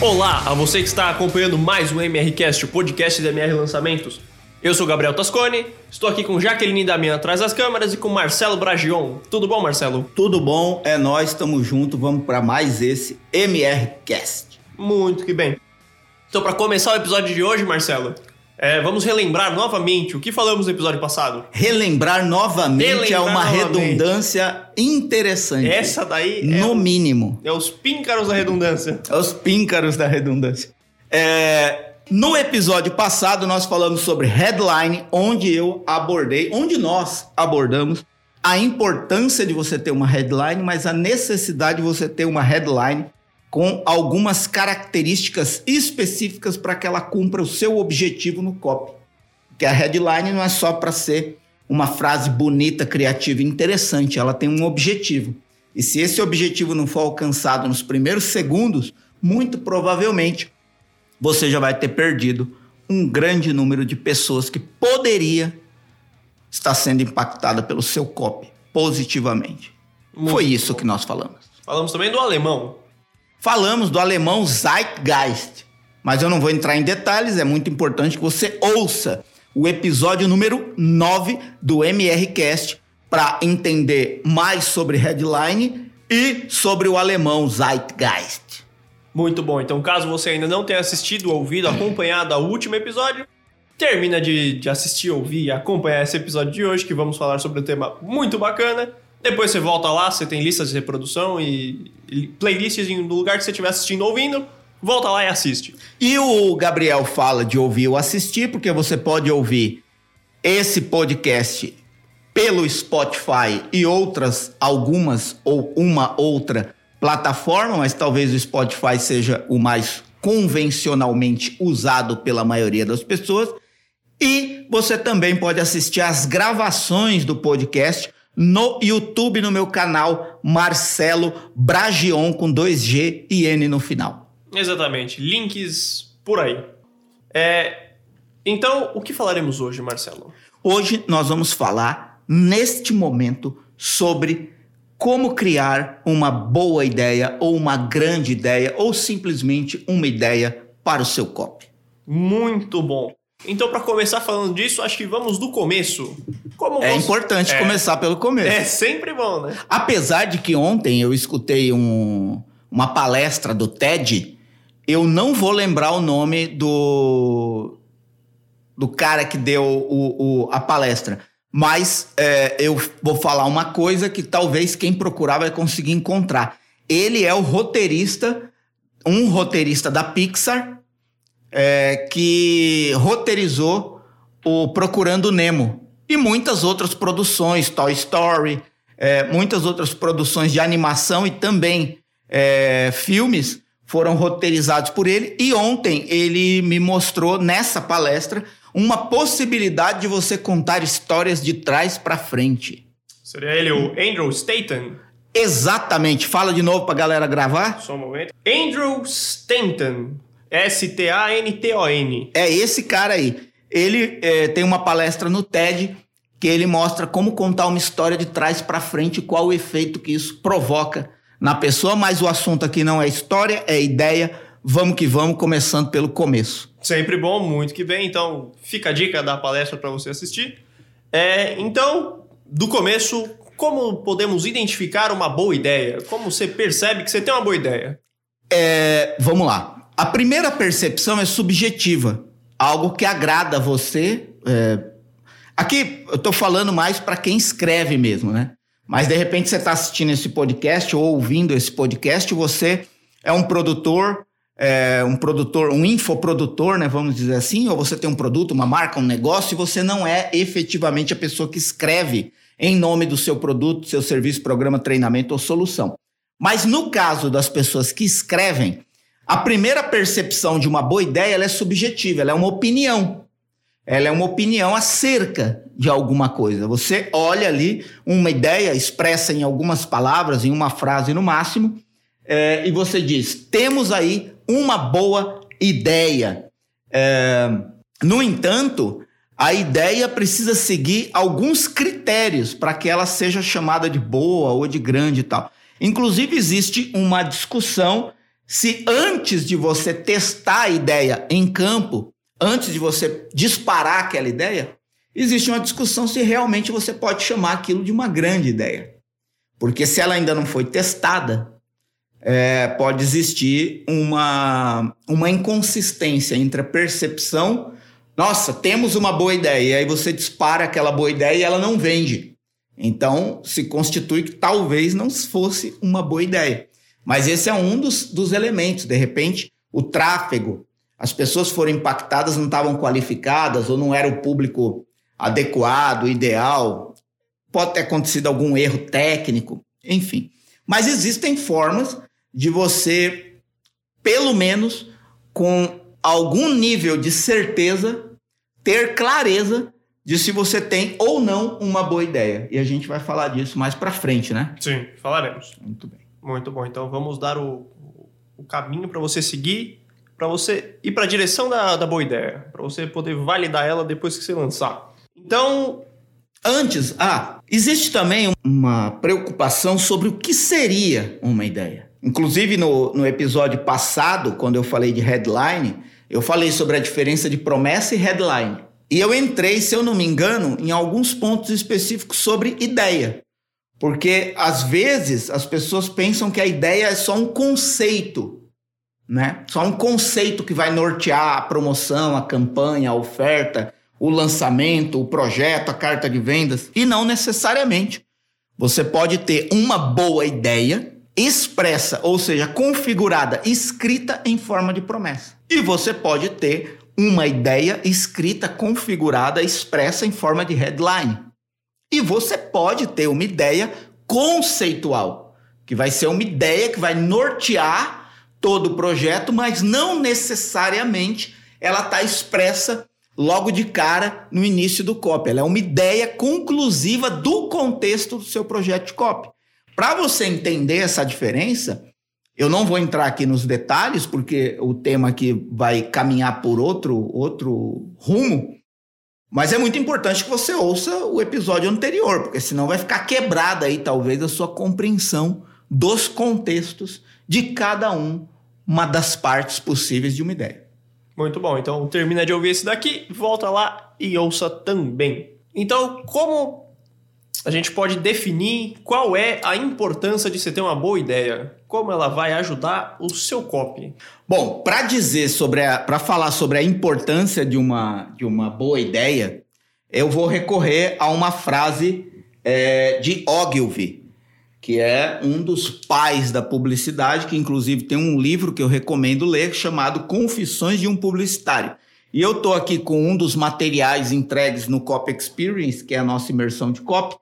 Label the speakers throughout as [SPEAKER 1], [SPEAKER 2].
[SPEAKER 1] Olá a você que está acompanhando mais um MRCast, o podcast da MR Lançamentos. Eu sou Gabriel Tascone, estou aqui com Jaqueline Damian atrás das câmeras e com Marcelo Bragion. Tudo bom, Marcelo?
[SPEAKER 2] Tudo bom, é nós, estamos juntos, vamos para mais esse MRCast.
[SPEAKER 1] Muito que bem. Então, para começar o episódio de hoje, Marcelo, é, vamos relembrar novamente o que falamos no episódio passado.
[SPEAKER 2] Relembrar novamente é
[SPEAKER 1] Relembrar
[SPEAKER 2] uma
[SPEAKER 1] novamente.
[SPEAKER 2] redundância interessante.
[SPEAKER 1] Essa daí
[SPEAKER 2] No
[SPEAKER 1] é,
[SPEAKER 2] mínimo.
[SPEAKER 1] é os píncaros da redundância.
[SPEAKER 2] É Os píncaros da redundância. É, no episódio passado, nós falamos sobre headline, onde eu abordei, onde nós abordamos a importância de você ter uma headline, mas a necessidade de você ter uma headline com algumas características específicas para que ela cumpra o seu objetivo no copy. Porque a headline não é só para ser uma frase bonita, criativa e interessante, ela tem um objetivo. E se esse objetivo não for alcançado nos primeiros segundos, muito provavelmente você já vai ter perdido um grande número de pessoas que poderia estar sendo impactada pelo seu copy positivamente.
[SPEAKER 1] Muito
[SPEAKER 2] Foi isso
[SPEAKER 1] bom.
[SPEAKER 2] que nós falamos.
[SPEAKER 1] Falamos também do alemão.
[SPEAKER 2] Falamos do alemão Zeitgeist, mas eu não vou entrar em detalhes, é muito importante que você ouça o episódio número 9 do MRCast para entender mais sobre headline e sobre o alemão Zeitgeist.
[SPEAKER 1] Muito bom. Então, caso você ainda não tenha assistido, ouvido, acompanhado o último episódio, termina de, de assistir, ouvir e acompanhar esse episódio de hoje, que vamos falar sobre um tema muito bacana. Depois você volta lá, você tem listas de reprodução e, playlists no lugar que você estiver assistindo ou ouvindo. Volta lá e assiste.
[SPEAKER 2] E o Gabriel fala de ouvir ou assistir, porque você pode ouvir esse podcast pelo Spotify e outras, algumas ou uma outra plataforma, mas talvez o Spotify seja o mais convencionalmente usado pela maioria das pessoas. E você também pode assistir as gravações do podcast no YouTube, no meu canal Marcelo Bragion, com 2G e N no final.
[SPEAKER 1] Exatamente. Links por aí. É, Então, o que falaremos hoje, Marcelo?
[SPEAKER 2] Hoje nós vamos falar, neste momento, sobre como criar uma boa ideia, ou uma grande ideia, ou simplesmente uma ideia para o seu copy.
[SPEAKER 1] Muito bom. Então, para começar falando disso, acho que vamos do começo. Como
[SPEAKER 2] É
[SPEAKER 1] você-
[SPEAKER 2] importante
[SPEAKER 1] É.
[SPEAKER 2] começar pelo começo.
[SPEAKER 1] É sempre bom, né?
[SPEAKER 2] Apesar de que ontem eu escutei um- uma palestra do TED, eu não vou lembrar o nome do, do cara que deu o- o- a palestra. Mas é, eu vou falar uma coisa que talvez quem procurar vai conseguir encontrar. Ele é o roteirista, um roteirista da Pixar, é, que roteirizou o Procurando Nemo e muitas outras produções, Toy Story, é, muitas outras produções de animação e também é, filmes foram roteirizados por ele. E ontem ele me mostrou nessa palestra uma possibilidade de você contar histórias de trás para frente.
[SPEAKER 1] Seria ele o Andrew Stanton.
[SPEAKER 2] Exatamente. Fala de novo para galera gravar.
[SPEAKER 1] Só um momento. Andrew Stanton. S-T-A-N-T-O-N.
[SPEAKER 2] É esse cara aí. Ele é, tem uma palestra no TED que ele mostra como contar uma história de trás para frente e qual o efeito que isso provoca na pessoa. Mas o assunto aqui não é história, é ideia. Vamos que vamos, começando pelo começo.
[SPEAKER 1] Sempre bom, muito que bem. Então, fica a dica da palestra para você assistir. É, então, do começo, como podemos identificar uma boa ideia? Como você percebe que você tem uma boa ideia?
[SPEAKER 2] É, vamos lá. A primeira percepção é subjetiva, algo que agrada você. é, Aqui eu tô falando mais para quem escreve mesmo, né? Mas de repente você está assistindo esse podcast ou ouvindo esse podcast, você é um produtor, é, um produtor, um infoprodutor, né? Vamos dizer assim, ou você tem um produto, uma marca, um negócio, e você não é efetivamente a pessoa que escreve em nome do seu produto, seu serviço, programa, treinamento ou solução. Mas no caso das pessoas que escrevem, a primeira percepção de uma boa ideia é subjetiva, ela é uma opinião. Ela é uma opinião acerca de alguma coisa. Você olha ali uma ideia expressa em algumas palavras, em uma frase no máximo, é, e você diz: temos aí uma boa ideia. É, no entanto, a ideia precisa seguir alguns critérios para que ela seja chamada de boa ou de grande e tal. Inclusive, existe uma discussão se antes de você testar a ideia em campo, antes de você disparar aquela ideia, existe uma discussão se realmente você pode chamar aquilo de uma grande ideia. Porque se ela ainda não foi testada, é, pode existir uma, uma inconsistência entre a percepção. Nossa, temos uma boa ideia, e aí você dispara aquela boa ideia e ela não vende. Então, se constitui que talvez não fosse uma boa ideia. Mas esse é um dos, dos elementos. De repente, o tráfego, as pessoas foram impactadas, não estavam qualificadas, ou não era o público adequado, ideal. Pode ter acontecido algum erro técnico, enfim. Mas existem formas de você, pelo menos, com algum nível de certeza, ter clareza de se você tem ou não uma boa ideia. E a gente vai falar disso mais para frente, né?
[SPEAKER 1] Sim, falaremos.
[SPEAKER 2] Muito bem.
[SPEAKER 1] Muito bom. Então vamos dar o, o caminho para você seguir, para você ir para a direção da, da boa ideia, para você poder validar ela depois que você lançar. Então,
[SPEAKER 2] Antes, ah, existe também uma preocupação sobre o que seria uma ideia. Inclusive, no, no episódio passado, quando eu falei de headline, eu falei sobre a diferença de promessa e headline. E eu entrei, se eu não me engano, em alguns pontos específicos sobre ideia. Porque às vezes as pessoas pensam que a ideia é só um conceito, né? Só um conceito que vai nortear a promoção, a campanha, a oferta, o lançamento, o projeto, a carta de vendas. E não necessariamente. Você pode ter uma boa ideia expressa, ou seja, configurada, escrita em forma de promessa. E você pode ter uma ideia escrita, configurada, expressa em forma de headline. E você pode ter uma ideia conceitual, que vai ser uma ideia que vai nortear todo o projeto, mas não necessariamente ela está expressa logo de cara no início do copy. Ela é uma ideia conclusiva do contexto do seu projeto de copy. Para você entender essa diferença, eu não vou entrar aqui nos detalhes, porque o tema aqui vai caminhar por outro, outro rumo, mas é muito importante que você ouça o episódio anterior, porque senão vai ficar quebrada aí, talvez, a sua compreensão dos contextos de cada um, uma das partes possíveis de uma ideia.
[SPEAKER 1] Muito bom. Então termina de ouvir esse daqui, volta lá e ouça também. Então, como a gente pode definir qual é a importância de você ter uma boa ideia? Como ela vai ajudar o seu copy?
[SPEAKER 2] Bom, para dizer sobre para falar sobre a importância de uma de uma boa ideia, eu vou recorrer a uma frase é, de Ogilvy, que é um dos pais da publicidade, que inclusive tem um livro que eu recomendo ler chamado Confissões de um Publicitário. E eu estou aqui com um dos materiais entregues no Copy Experience, que é a nossa imersão de copy,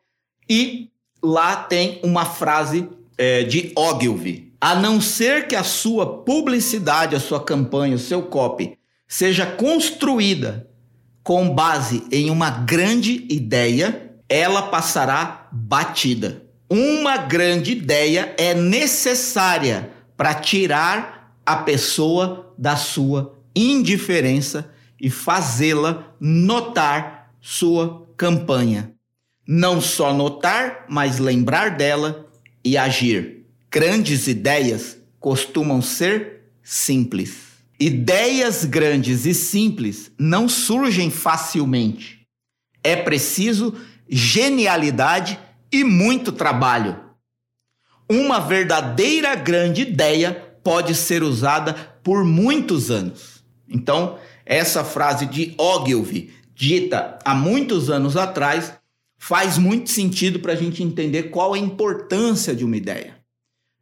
[SPEAKER 2] e lá tem uma frase é, de Ogilvy. A não ser que a sua publicidade, a sua campanha, o seu copy seja construída com base em uma grande ideia, ela passará batida. Uma grande ideia é necessária para tirar a pessoa da sua indiferença e fazê-la notar sua campanha. Não só notar, mas lembrar dela e agir. Grandes ideias costumam ser simples. Ideias grandes e simples não surgem facilmente. É preciso genialidade e muito trabalho. Uma verdadeira grande ideia pode ser usada por muitos anos. Então, essa frase de Ogilvy, dita há muitos anos atrás, faz muito sentido para a gente entender qual a importância de uma ideia.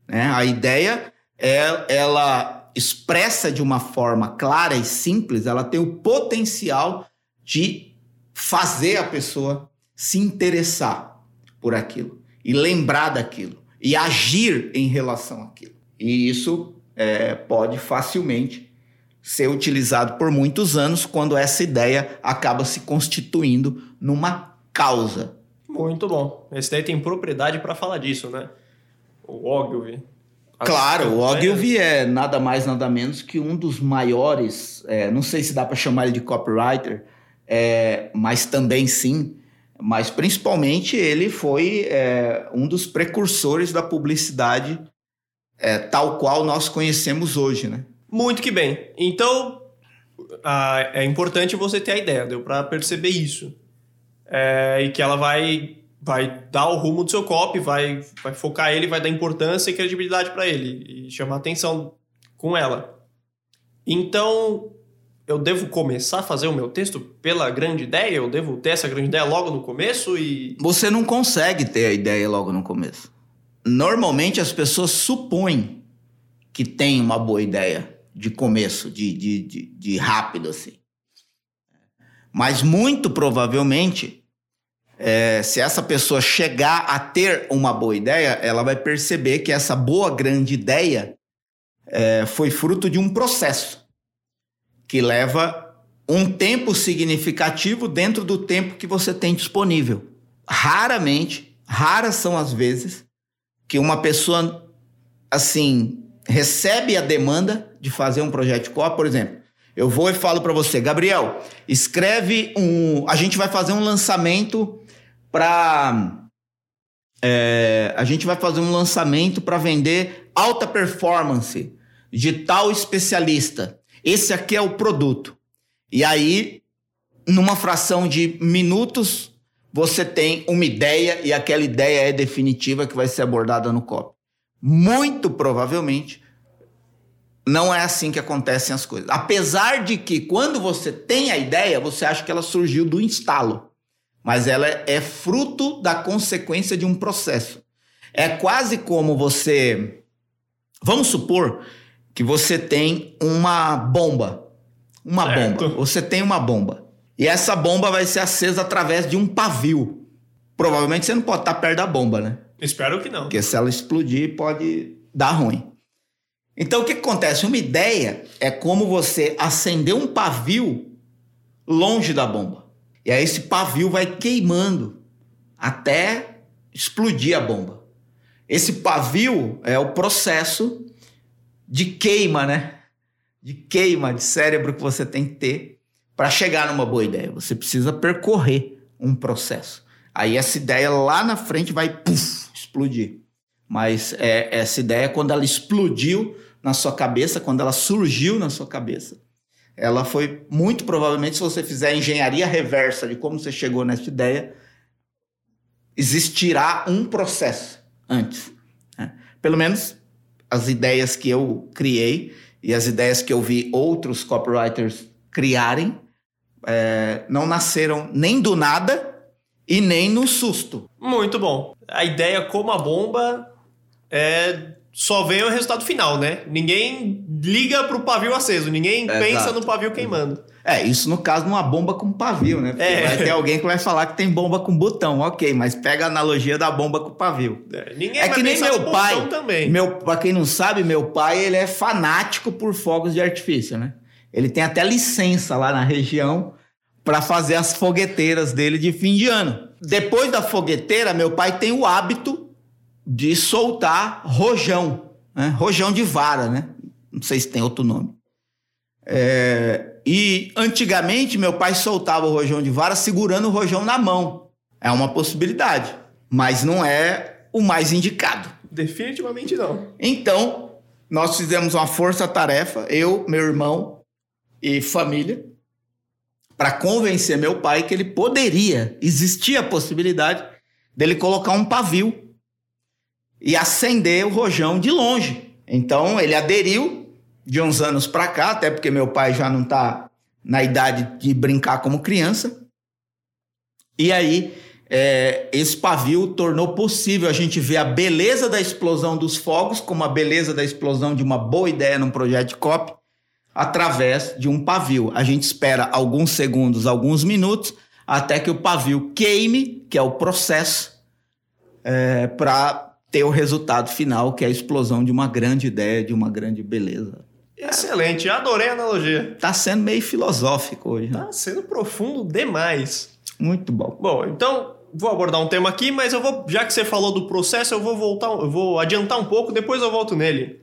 [SPEAKER 2] Né? A ideia, é, ela expressa de uma forma clara e simples, ela tem o potencial de fazer a pessoa se interessar por aquilo e lembrar daquilo e agir em relação àquilo. E isso é, pode facilmente ser utilizado por muitos anos quando essa ideia acaba se constituindo numa causa.
[SPEAKER 1] Muito bom. Esse daí tem propriedade para falar disso, né? O Ogilvy.
[SPEAKER 2] Claro, o Ogilvy é nada mais nada menos que um dos maiores, é, não sei se dá para chamar ele de copywriter, é, mas também sim, mas principalmente ele foi é, um dos precursores da publicidade é, tal qual nós conhecemos hoje, né?
[SPEAKER 1] Muito que bem. Então, a, é importante você ter a ideia, deu para perceber isso. É, e que ela vai vai dar o rumo do seu copy, vai, vai focar ele, vai dar importância e credibilidade para ele e chamar atenção com ela. Então, eu devo começar a fazer o meu texto pela grande ideia? Eu devo ter essa grande ideia logo no começo e.
[SPEAKER 2] Você não consegue ter a ideia logo no começo. Normalmente as pessoas supõem que tem uma boa ideia de começo, de, de, de, de rápido assim. Mas muito provavelmente, é, se essa pessoa chegar a ter uma boa ideia, ela vai perceber que essa boa grande ideia é, foi fruto de um processo que leva um tempo significativo dentro do tempo que você tem disponível. Raramente, raras são as vezes que uma pessoa assim recebe a demanda de fazer um projeto de por exemplo. Eu vou e falo para você, Gabriel, escreve um. A gente vai fazer um lançamento para. É, a gente vai fazer um lançamento para vender alta performance de tal especialista. Esse aqui é o produto. E aí, numa fração de minutos, você tem uma ideia e aquela ideia é definitiva que vai ser abordada no COP. Muito provavelmente, não é assim que acontecem as coisas. Apesar de que, quando você tem a ideia, você acha que ela surgiu do instalo. Mas ela é fruto da consequência de um processo. É quase como você. Vamos supor que você tem uma bomba. Uma certo. bomba. Você tem uma bomba. E essa bomba vai ser acesa através de um pavio. Provavelmente você não pode estar perto da bomba, né?
[SPEAKER 1] Espero que não.
[SPEAKER 2] Porque se ela explodir, pode dar ruim. Então o que acontece? Uma ideia é como você acender um pavio longe da bomba. E aí esse pavio vai queimando até explodir a bomba. Esse pavio é o processo de queima, né? De queima de cérebro que você tem que ter para chegar numa boa ideia. Você precisa percorrer um processo. Aí essa ideia lá na frente vai puff, explodir. Mas é, essa ideia, quando ela explodiu na sua cabeça, quando ela surgiu na sua cabeça, ela foi muito provavelmente, se você fizer a engenharia reversa de como você chegou nessa ideia, existirá um processo antes. Né? Pelo menos as ideias que eu criei e as ideias que eu vi outros copywriters criarem é, não nasceram nem do nada e nem no susto.
[SPEAKER 1] Muito bom. A ideia como a bomba é só vem o resultado final, né? Ninguém liga pro pavio aceso, ninguém é, pensa exato. no pavio queimando.
[SPEAKER 2] É, isso no caso numa bomba com pavio, né? Porque é. vai ter alguém que vai falar que tem bomba com botão, ok, mas pega a analogia da bomba com pavio.
[SPEAKER 1] É, ninguém é que nem meu pai. Também.
[SPEAKER 2] Meu, pra quem não sabe, meu pai ele é fanático por fogos de artifício, né? Ele tem até licença lá na região para fazer as fogueteiras dele de fim de ano. Depois da fogueteira, meu pai tem o hábito de soltar rojão, né? Rojão de vara, né? Não sei se tem outro nome. É, e antigamente meu pai soltava o rojão de vara segurando o rojão na mão. É uma possibilidade, mas não é o mais indicado.
[SPEAKER 1] Definitivamente não.
[SPEAKER 2] Então, nós fizemos uma força-tarefa, eu, meu irmão e família, para convencer meu pai que ele poderia, existia a possibilidade dele colocar um pavio e acender o rojão de longe. Então, ele aderiu de uns anos para cá, até porque meu pai já não está na idade de brincar como criança. E aí, é, esse pavio tornou possível a gente ver a beleza da explosão dos fogos, como a beleza da explosão de uma boa ideia num projeto de COP, através de um pavio. A gente espera alguns segundos, alguns minutos, até que o pavio queime, que é o processo, é, para ter o resultado final, que é a explosão de uma grande ideia, de uma grande beleza.
[SPEAKER 1] Excelente, adorei a analogia.
[SPEAKER 2] Tá sendo meio filosófico hoje.
[SPEAKER 1] Né? Tá sendo profundo demais.
[SPEAKER 2] Muito bom.
[SPEAKER 1] Bom, então vou abordar um tema aqui, mas eu vou, já que você falou do processo, eu vou voltar, eu vou adiantar um pouco, depois eu volto nele.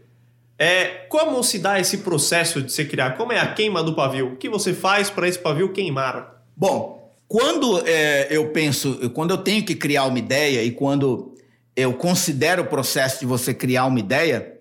[SPEAKER 1] É, como se dá esse processo de se criar? Como é a queima do pavio? O que você faz para esse pavio queimar?
[SPEAKER 2] Bom, quando é, eu penso, quando eu tenho que criar uma ideia e quando eu considero o processo de você criar uma ideia,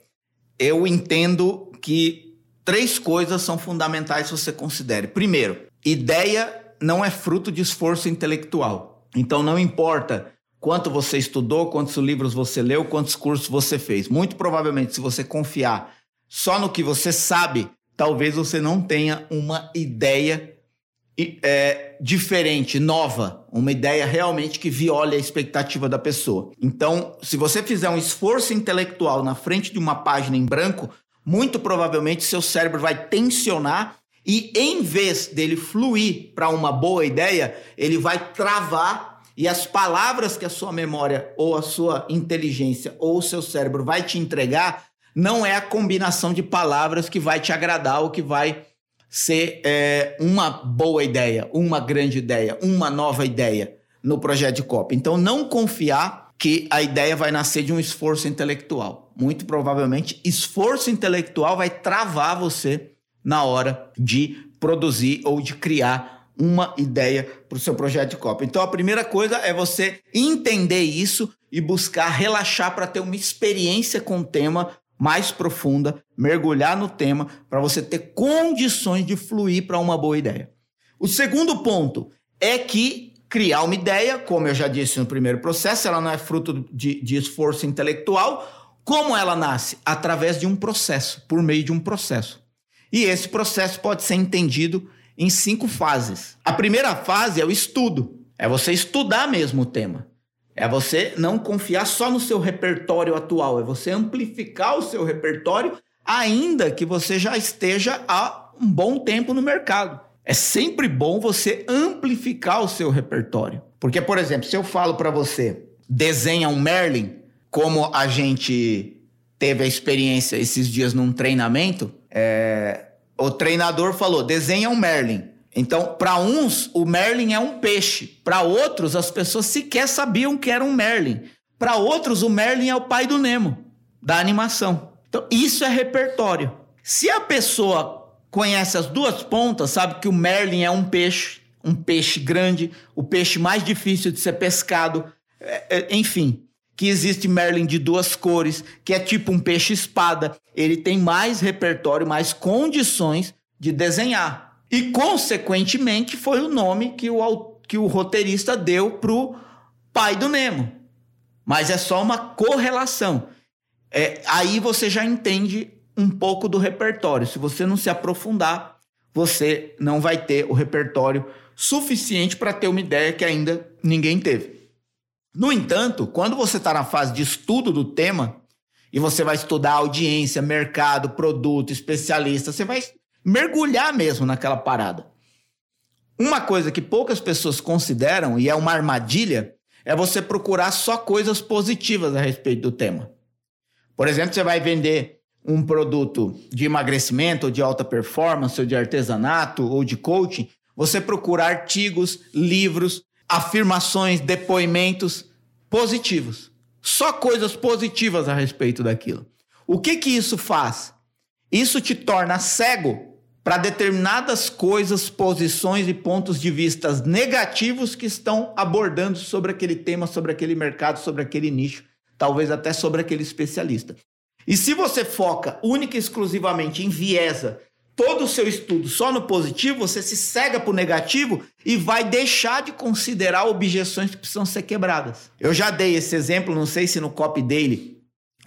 [SPEAKER 2] eu entendo que três coisas são fundamentais você considere. Primeiro, ideia não é fruto de esforço intelectual. Então não importa quanto você estudou, quantos livros você leu, quantos cursos você fez. Muito provavelmente, se você confiar só no que você sabe, talvez você não tenha uma ideia é, diferente, nova, uma ideia realmente que viole a expectativa da pessoa. Então, se você fizer um esforço intelectual na frente de uma página em branco, muito provavelmente seu cérebro vai tensionar e em vez dele fluir para uma boa ideia, ele vai travar e as palavras que a sua memória ou a sua inteligência ou o seu cérebro vai te entregar não é a combinação de palavras que vai te agradar ou que vai ser é, uma boa ideia, uma grande ideia, uma nova ideia no projeto de cópia. Então, não confiar que a ideia vai nascer de um esforço intelectual. Muito provavelmente, esforço intelectual vai travar você na hora de produzir ou de criar uma ideia para o seu projeto de cópia. Então, a primeira coisa é você entender isso e buscar relaxar para ter uma experiência com o tema mais profunda, mergulhar no tema para você ter condições de fluir para uma boa ideia. O segundo ponto é que criar uma ideia, como eu já disse no primeiro processo, ela não é fruto de, de esforço intelectual. Como ela nasce? Através de um processo, por meio de um processo. E esse processo pode ser entendido em cinco fases. A primeira fase é o estudo. É você estudar mesmo o tema. É você não confiar só no seu repertório atual, é você amplificar o seu repertório, ainda que você já esteja há um bom tempo no mercado. É sempre bom você amplificar o seu repertório. Porque, por exemplo, se eu falo para você, desenha um Merlin, como a gente teve a experiência esses dias num treinamento, é, o treinador falou: desenha um Merlin. Então, para uns, o Merlin é um peixe. Para outros, as pessoas sequer sabiam que era um Merlin. Para outros, o Merlin é o pai do Nemo, da animação. Então, isso é repertório. Se a pessoa conhece as duas pontas, sabe que o Merlin é um peixe, um peixe grande, o peixe mais difícil de ser pescado, é, é, enfim que existe Merlin de duas cores, que é tipo um peixe-espada. Ele tem mais repertório, mais condições de desenhar. E, consequentemente, foi o nome que o, que o roteirista deu pro pai do Nemo. Mas é só uma correlação. É, aí você já entende um pouco do repertório. Se você não se aprofundar, você não vai ter o repertório suficiente para ter uma ideia que ainda ninguém teve. No entanto, quando você está na fase de estudo do tema, e você vai estudar audiência, mercado, produto, especialista, você vai mergulhar mesmo naquela parada. Uma coisa que poucas pessoas consideram, e é uma armadilha, é você procurar só coisas positivas a respeito do tema. Por exemplo, você vai vender um produto de emagrecimento, ou de alta performance, ou de artesanato, ou de coaching, você procura artigos, livros, afirmações, depoimentos positivos. Só coisas positivas a respeito daquilo. O que que isso faz? Isso te torna cego para determinadas coisas, posições e pontos de vista negativos que estão abordando sobre aquele tema, sobre aquele mercado, sobre aquele nicho, talvez até sobre aquele especialista. E se você foca única e exclusivamente em viesa todo o seu estudo só no positivo, você se cega para o negativo e vai deixar de considerar objeções que precisam ser quebradas. Eu já dei esse exemplo, não sei se no Copy Daily,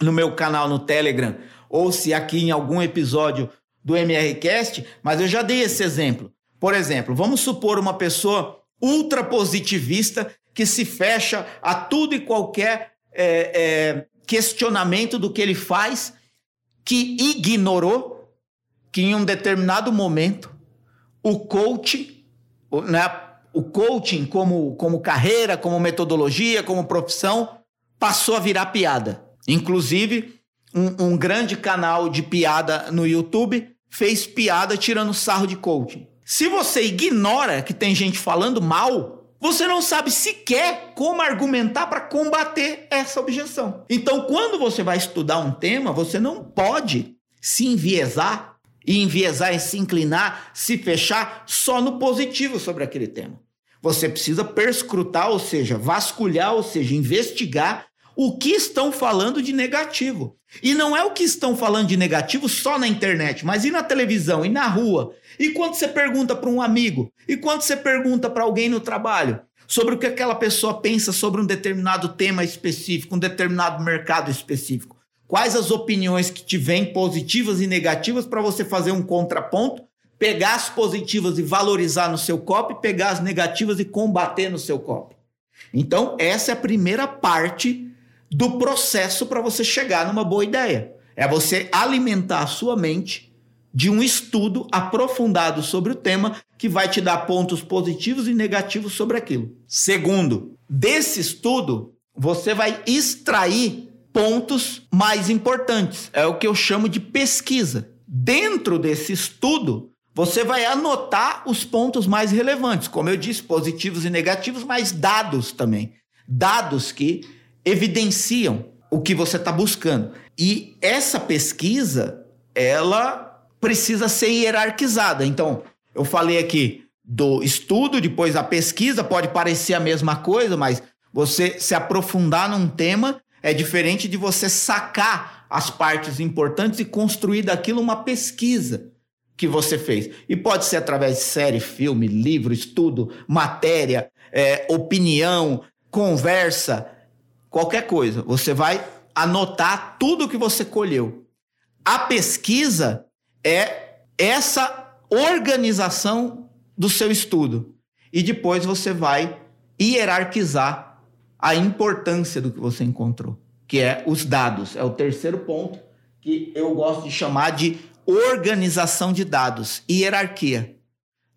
[SPEAKER 2] no meu canal no Telegram, ou se aqui em algum episódio do MRCast, mas eu já dei esse exemplo. Por exemplo, vamos supor uma pessoa ultra positivista que se fecha a tudo e qualquer é, é, questionamento do que ele faz, que ignorou que em um determinado momento o coach, né, o coaching como, como carreira, como metodologia, como profissão, passou a virar piada. Inclusive, um, um grande canal de piada no YouTube fez piada tirando sarro de coaching. Se você ignora que tem gente falando mal, você não sabe sequer como argumentar para combater essa objeção. Então, quando você vai estudar um tema, você não pode se enviesar e enviesar e se inclinar, se fechar só no positivo sobre aquele tema. Você precisa perscrutar, ou seja, vasculhar, ou seja, investigar o que estão falando de negativo. E não é o que estão falando de negativo só na internet, mas e na televisão, e na rua. E quando você pergunta para um amigo, e quando você pergunta para alguém no trabalho sobre o que aquela pessoa pensa sobre um determinado tema específico, um determinado mercado específico. Quais as opiniões que te vêm positivas e negativas para você fazer um contraponto, pegar as positivas e valorizar no seu copo, pegar as negativas e combater no seu copo. Então, essa é a primeira parte do processo para você chegar numa boa ideia. É você alimentar a sua mente de um estudo aprofundado sobre o tema que vai te dar pontos positivos e negativos sobre aquilo. Segundo, desse estudo, você vai extrair pontos mais importantes. É o que eu chamo de pesquisa. Dentro desse estudo, você vai anotar os pontos mais relevantes, como eu disse, positivos e negativos, mas dados também. Dados que evidenciam o que você está buscando. E essa pesquisa, ela precisa ser hierarquizada. Então, eu falei aqui do estudo, depois a pesquisa, pode parecer a mesma coisa, mas você se aprofundar num tema é diferente de você sacar as partes importantes e construir daquilo uma pesquisa que você fez. E pode ser através de série, filme, livro, estudo, matéria, é, opinião, conversa, qualquer coisa. Você vai anotar tudo que você colheu. A pesquisa é essa organização do seu estudo. E depois você vai hierarquizar a importância do que você encontrou, que é os dados. É o terceiro ponto que eu gosto de chamar de organização de dados hierarquia.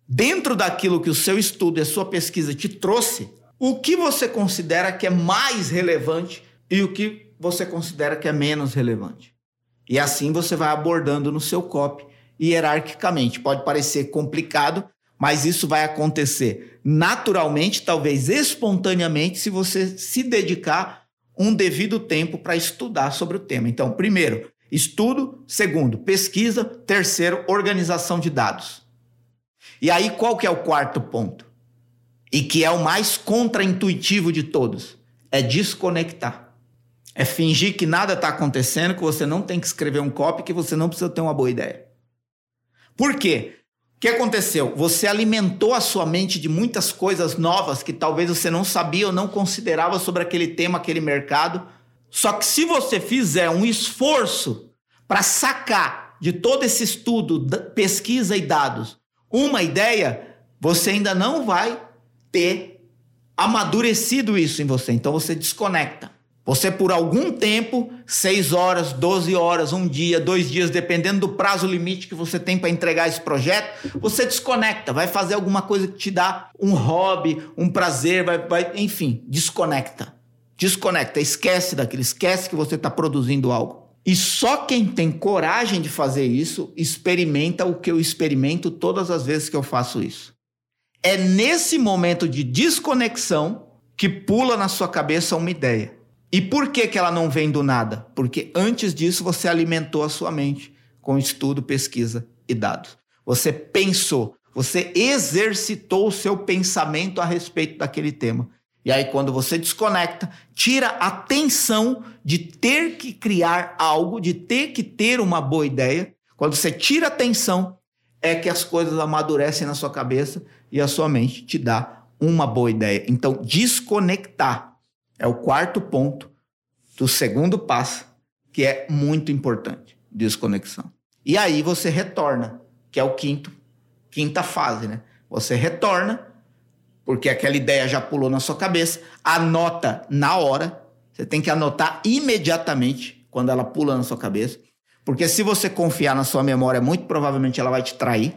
[SPEAKER 2] Dentro daquilo que o seu estudo e a sua pesquisa te trouxe, o que você considera que é mais relevante e o que você considera que é menos relevante. E assim você vai abordando no seu copy hierarquicamente. Pode parecer complicado, mas isso vai acontecer naturalmente, talvez espontaneamente, se você se dedicar um devido tempo para estudar sobre o tema. Então, primeiro, Estudo, segundo, pesquisa, terceiro, organização de dados. E aí qual que é o quarto ponto? E que é o mais contraintuitivo de todos? É desconectar. É fingir que nada está acontecendo, que você não tem que escrever um copy, que você não precisa ter uma boa ideia. Por quê? O que aconteceu? Você alimentou a sua mente de muitas coisas novas que talvez você não sabia ou não considerava sobre aquele tema, aquele mercado só que se você fizer um esforço para sacar de todo esse estudo, pesquisa e dados, uma ideia, você ainda não vai ter amadurecido isso em você. Então você desconecta. Você, por algum tempo, 6 horas, 12 horas, um dia, dois dias, dependendo do prazo limite que você tem para entregar esse projeto, você desconecta, vai fazer alguma coisa que te dá um hobby, um prazer, vai, vai enfim, desconecta. Desconecta, esquece daquilo, esquece que você está produzindo algo. E só quem tem coragem de fazer isso experimenta o que eu experimento todas as vezes que eu faço isso. É nesse momento de desconexão que pula na sua cabeça uma ideia. E por que, que ela não vem do nada? Porque antes disso você alimentou a sua mente com estudo, pesquisa e dados. Você pensou, você exercitou o seu pensamento a respeito daquele tema. E aí, quando você desconecta, tira a tensão de ter que criar algo, de ter que ter uma boa ideia. Quando você tira a tensão, é que as coisas amadurecem na sua cabeça e a sua mente te dá uma boa ideia. Então, desconectar é o quarto ponto do segundo passo, que é muito importante. Desconexão. E aí você retorna, que é o quinto, quinta fase, né? Você retorna porque aquela ideia já pulou na sua cabeça, anota na hora. Você tem que anotar imediatamente quando ela pula na sua cabeça. Porque se você confiar na sua memória, muito provavelmente ela vai te trair.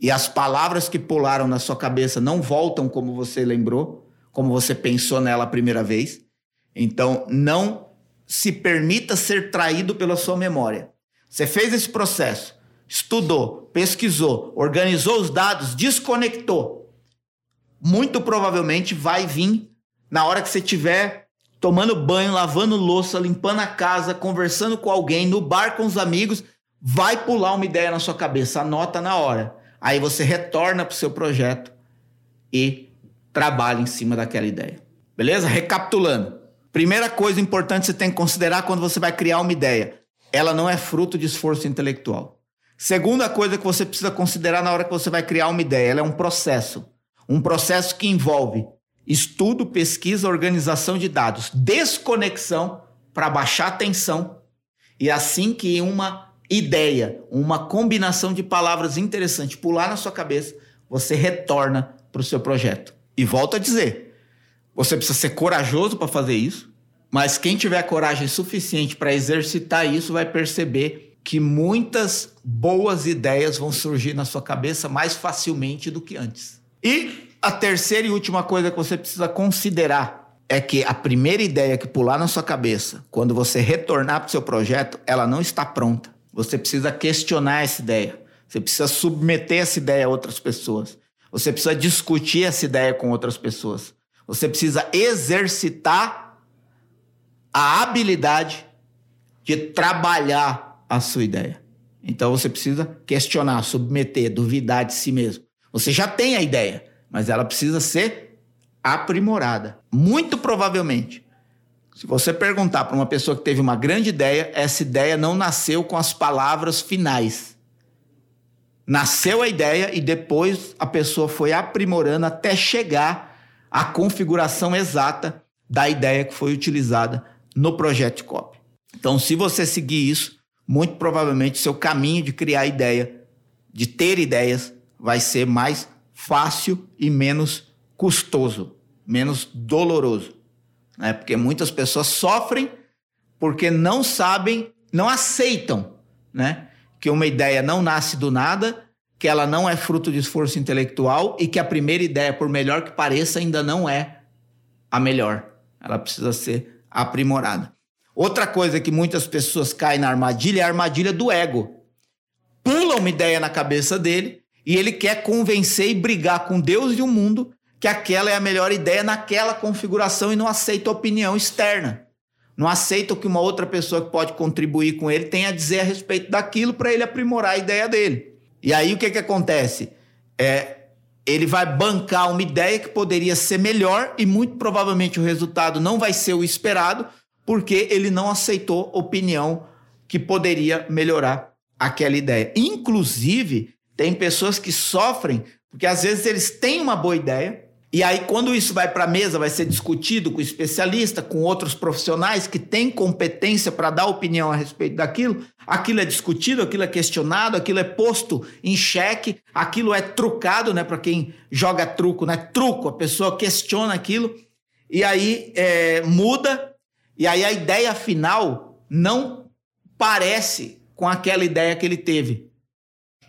[SPEAKER 2] E as palavras que pularam na sua cabeça não voltam como você lembrou, como você pensou nela a primeira vez. Então, não se permita ser traído pela sua memória. Você fez esse processo, estudou, pesquisou, organizou os dados, desconectou muito provavelmente vai vir na hora que você estiver tomando banho, lavando louça, limpando a casa, conversando com alguém, no bar com os amigos, vai pular uma ideia na sua cabeça, anota na hora. Aí você retorna para o seu projeto e trabalha em cima daquela ideia. Beleza? Recapitulando. Primeira coisa importante que você tem que considerar quando você vai criar uma ideia: ela não é fruto de esforço intelectual. Segunda coisa que você precisa considerar na hora que você vai criar uma ideia: ela é um processo. Um processo que envolve estudo, pesquisa, organização de dados, desconexão para baixar a tensão e assim que uma ideia, uma combinação de palavras interessante pular na sua cabeça, você retorna para o seu projeto. E volto a dizer, você precisa ser corajoso para fazer isso, mas quem tiver coragem suficiente para exercitar isso vai perceber que muitas boas ideias vão surgir na sua cabeça mais facilmente do que antes. E a terceira e última coisa que você precisa considerar é que a primeira ideia que pular na sua cabeça, quando você retornar para o seu projeto, ela não está pronta. Você precisa questionar essa ideia. Você precisa submeter essa ideia a outras pessoas. Você precisa discutir essa ideia com outras pessoas. Você precisa exercitar a habilidade de trabalhar a sua ideia. Então você precisa questionar, submeter, duvidar de si mesmo. Você já tem a ideia, mas ela precisa ser aprimorada. Muito provavelmente, se você perguntar para uma pessoa que teve uma grande ideia, essa ideia não nasceu com as palavras finais. Nasceu a ideia e depois a pessoa foi aprimorando até chegar à configuração exata da ideia que foi utilizada no projeto de copy. Então, se você seguir isso, muito provavelmente seu caminho de criar ideia, de ter ideias, vai ser mais fácil e menos custoso, menos doloroso. Né? Porque muitas pessoas sofrem porque não sabem, não aceitam né? que uma ideia não nasce do nada, que ela não é fruto de esforço intelectual e que a primeira ideia, por melhor que pareça, ainda não é a melhor. Ela precisa ser aprimorada. Outra coisa que muitas pessoas caem na armadilha é a armadilha do ego. Pula uma ideia na cabeça dele e ele quer convencer e brigar com Deus e o mundo que aquela é a melhor ideia naquela configuração e não aceita opinião externa. Não aceita o que uma outra pessoa que pode contribuir com ele tem a dizer a respeito daquilo para ele aprimorar a ideia dele. E aí o que, que acontece? É, ele vai bancar uma ideia que poderia ser melhor e muito provavelmente o resultado não vai ser o esperado, porque ele não aceitou opinião que poderia melhorar aquela ideia. Inclusive, tem pessoas que sofrem porque às vezes eles têm uma boa ideia e aí quando isso vai para a mesa vai ser discutido com especialista, com outros profissionais que têm competência para dar opinião a respeito daquilo, aquilo é discutido, aquilo é questionado, aquilo é posto em xeque, aquilo é trucado, né? Para quem joga truco, né? Truco, a pessoa questiona aquilo e aí é, muda e aí a ideia final não parece com aquela ideia que ele teve.